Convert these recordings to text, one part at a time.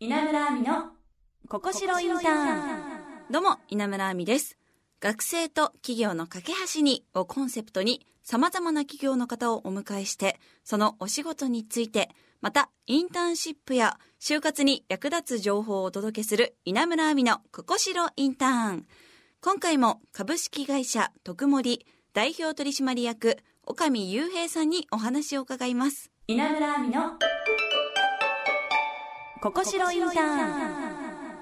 稲村亜美のここしろインターンどうも、稲村亜美です。学生と企業の架け橋にをコンセプトに様々な企業の方をお迎えして、そのお仕事について、またインターンシップや就活に役立つ情報をお届けする稲村亜美のここしろインターン。今回も株式会社徳森代表取締役岡見雄平さんにお話を伺います。稲村亜美のここしろインターン。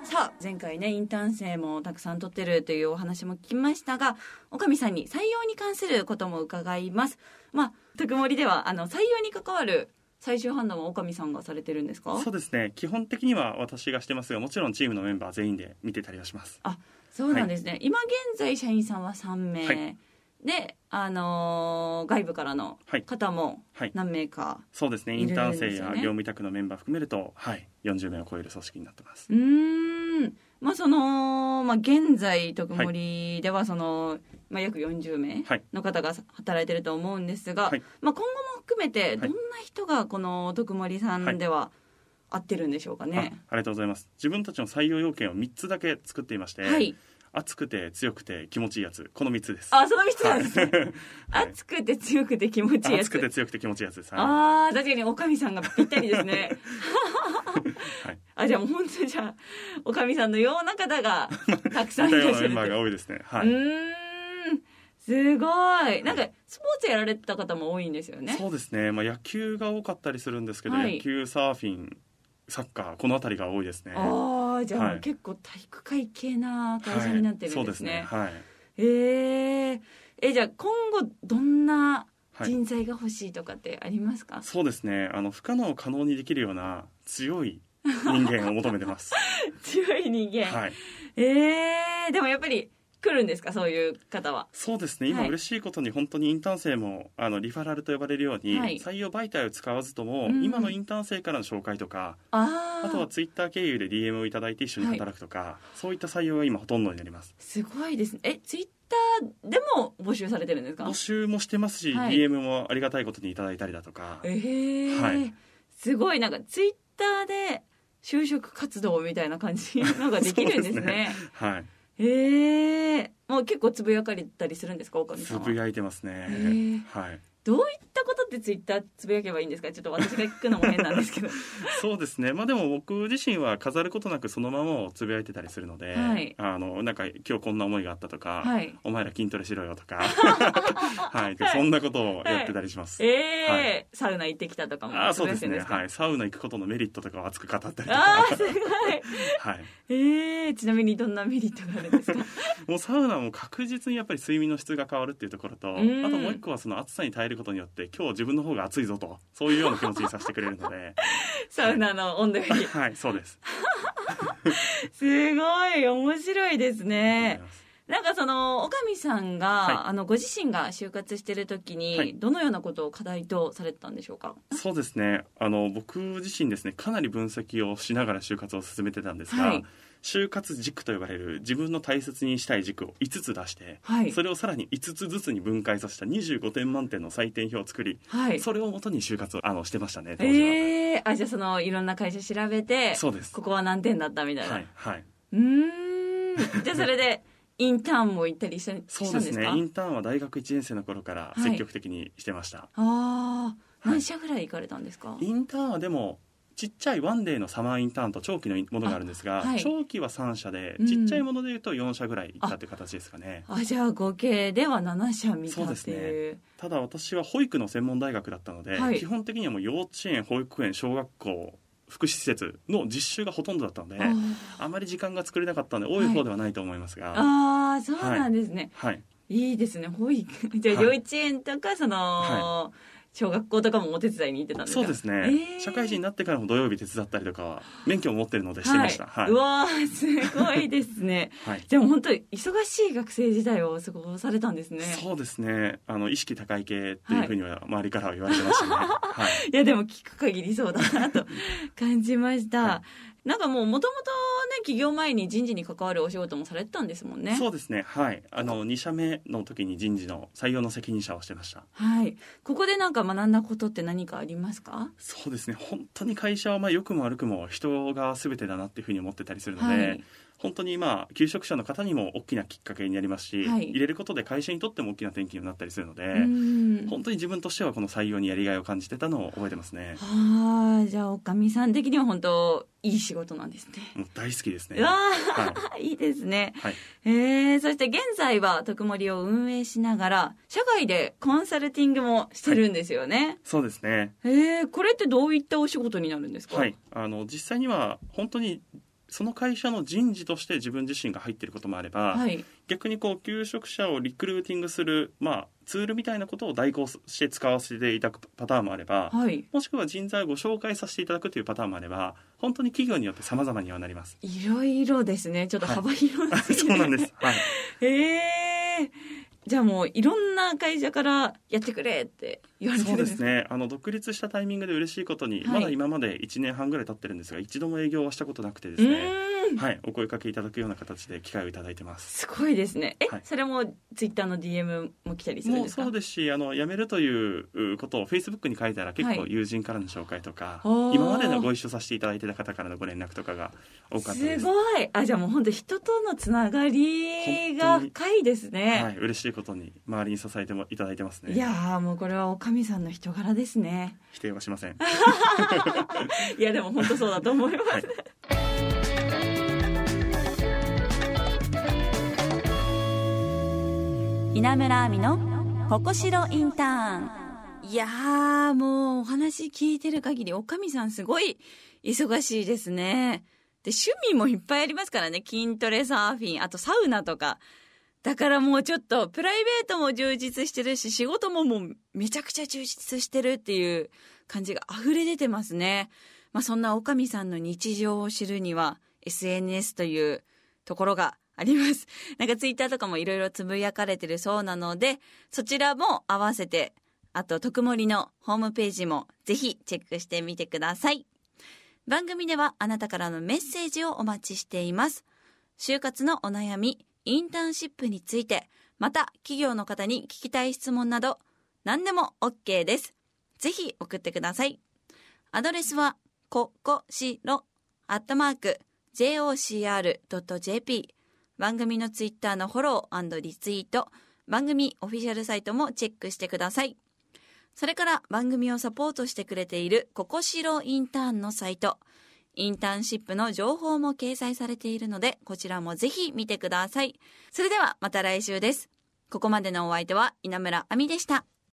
さあ前回ねインターン生もたくさん取ってるというお話も聞きましたが岡見さんに採用に関することも伺います。まあ特盛ではあの採用に関わる最終判断は岡見さんがされてるんですか？そうですね。基本的には私がしてますがもちろんチームのメンバー全員で見てたりはします。そうなんですね、今現在社員さんは3名、はいであのー外部からのはい。方もはい。何名か、そうですね。インターン生や業務委託のメンバー含めると、はい、40名を超える組織になってます。うーん。まあその、まあ、現在特盛ではその、まあ、約40名はい。の方が働いてると思うんですが、はい。まあ、今後も含めてい。どんな人がこの特盛さんでは合ってるんでしょうかあね。ありがとうございます。自分たちの採用要件を3つだけ作っていまして、はい、熱くて強くて気持ちいいやつ。この3つです。あその3つなんですね、はい。熱くて強くて気持ちいいやつ。熱くて強くて気持ちいいやつです。はい。あー確かにおかみさんがぴったりですね。はい。あじゃあもう本当にじゃあおかみさんのような方がたくさん似いらっしゃるメンバーが多いですね。はい、うーんすごい。なんかスポーツやられてた方も多いんですよね。そうですね、まあ、野球が多かったりするんですけど、はい。野球サーフィンサッカーこの辺りが多いですね。ああじゃあ結構体育会系な会社になってるんですね,、はい、そうですね。はい。えー、えじゃあ今後どんなはい。人材が欲しいとかってありますか、そうですね。あの不可能を可能にできるような強い人間を求めてます。強い人間、はい。えー、でもやっぱり来るんですか？そういう方は。そうですね。今はい。嬉しいことに本当にインターン生もあのリファラルと呼ばれるように、はい。採用媒体を使わずとも、うん今のインターン生からの紹介とかあああとはツイッター経由で DM をいただいて一緒に働くとか、そういった採用が今ほとんどになります。すごいですね。えツイッターでも募集されてるんですか？募集もしてますし、はい。DM もありがたいことにいただいたりだとか。えー。はい。すごい。なんかツイッターで就職活動みたいな感じのができるんですそうね。はいえー、もう結構つぶやかれたりするんですか岡見さんは？つぶやいてますね、ー。はいどういったことってツイッターつぶやけばいいんですか？ちょっと私が聞くのも変なんですけど。そうですね。まあでも僕自身は飾ることなくそのままをつぶやいてたりするので、はい。あのなんか今日こんな思いがあったとか、はい。お前ら筋トレしろよとか、はい、そんなことをやってたりします。えーはい。サウナ行ってきたとかもあそうですね。はい、サウナ行くことのメリットとかを熱く語ったりとか、あーすごい。はい、えー、ちなみにどんなメリットがあるんですか？もうサウナも確実にやっぱり睡眠の質が変わるっていうところと、あとんもう一個はその暑さに耐えることによって今日自分の方が暑いぞとそういうような気持ちにさせてくれるので、サウナの温度より。はい、そうです。すごい面白いですねなんかその岡見さんが、はい。あのご自身が就活してる時に、はい。どのようなことを課題とされてたんでしょうか？そうですね。あの僕自身ですね、かなり分析をしながら就活を進めてたんですが、はい。就活軸と呼ばれる自分の大切にしたい軸を5つ出して、はい。それをさらに5つずつに分解させた25点満点の採点表を作り、はい。それをもとに就活をあのしてましたね当時は、えー、あじゃあそのいろんな会社調べてそうです。ここは何点だったみたいな、はいはい。うーん。じゃあそれで インターンも行ったりしたそうですかですねインターンは大学1年生の頃からはい。積極的にしてました、ああはい。何社ぐらい行かれたんですか、インターンはでもちっちゃいワンデーのサマーインターンと長期のものがあるんですが、あはい。長期は3社でうん。ちっちゃいものでいうと4社ぐらい行ったという形ですかね。あじゃあ合計では7社見たそうですね。ただ私は保育の専門大学だったので、はい。基本的にはもう幼稚園保育園小学校福祉施設の実習がほとんどだったのでああまり時間が作れなかったので多い。方ではないと思いますが、はいあーそうなんですね、はい、い、いですね。保育 じゃあはい。幼稚園とかその、は小学校とかもお手伝いに行ってたんですか？そうですね、えー。社会人になってからも土曜日手伝ったりとかは免許を持ってるのでしてました、はい。うわーすごいですね。はい。でも本当に忙しい学生時代を過ごされたんですね。そうですね。あの意識高い系っていうふうには周りからは言われてましたね、はい。いやでも聞く限りそうだなと感じました、はなんかもうもともとね起業前に人事に関わるお仕事もされてたんですもんね。そうですね。はい。あの2社目の時に人事の採用の責任者をしてました。はい。ここでなんか学んだことって何かありますか？そうですね。本当に会社はまあ良くも悪くも人が全てだなっていうふうに思ってたりするので、はい本当にまあ求職者の方にも大きなきっかけになりますし、はい。入れることで会社にとっても大きな転機になったりするので、うん。本当に自分としてはこの採用にやりがいを感じてたのを覚えてますね。はあじゃあおかみさん的には本当いい仕事なんですね。もう大好きですね。うわはー、い、いですね。はい。えー、そして現在は特盛を運営しながら社外でコンサルティングもしてるんですよね、そうですね。えー、これってどういったお仕事になるんですか？はい。あの実際には本当にその会社の人事として自分自身が入っていることもあれば、はい。逆にこう求職者をリクルーティングする、まあ、ツールみたいなことを代行して使わせていただくパターンもあれば、はい。もしくは人材をご紹介させていただくというパターンもあれば本当に企業によって様々にはなります。いろいろですね。ちょっと幅広い、そうなんです、はい、へえじゃあもういろんな会社からやってくれって言われてそうですね。あの独立したタイミングで嬉しいことに、はい。まだ今まで1年半ぐらい経ってるんですが一度も営業はしたことなくてですうね、はい、お声かけいただくような形で機会をいただいてます。すごいですね。え、はい。それもツイッターの DM も来たりするんですか？そうですしあの辞めるということをフェイスブックに書いたら結はい。構友人からの紹介とか、おー。今までのご一緒させていただいてた方からのご連絡とかが多かったです。すごい。あじゃあもう本当人とのつながりが深い。ですね、はい、嬉しいことに周りに支えてもいただいてますね。い、やーもうこれはおかみさんの人柄ですね。否定はしません。いやでも本当そうだと思います、はい稲村亜美のここしろインターン。いやーもうお話聞いてる限りおかみさんすごい忙しいですね。で趣味もいっぱいありますからね。筋トレサーフィンあとサウナとか。だからもうちょっとプライベートも充実してるし仕事ももうめちゃくちゃ充実してるっていう感じが溢れ出てますね。まあそんなおかみさんの日常を知るには SNS というところがあります。なんかツイッターとかもいろいろつぶやかれてるそうなので、そちらも合わせて、あと、特盛のホームページもぜひチェックしてみてください。番組ではあなたからのメッセージをお待ちしています。就活のお悩み、インターンシップについて、また企業の方に聞きたい質問など、何でも OK です。ぜひ送ってください。アドレスは、ここしろ、アットマーク、jocr.jp。番組のツイッターのフォローリツイート、番組オフィシャルサイトもチェックしてください。それから番組をサポートしてくれているココシロインターンのサイト、インターンシップの情報も掲載されているので、こちらもぜひ見てください。それではまた来週です。ここまでのお相手は稲村亜美でした。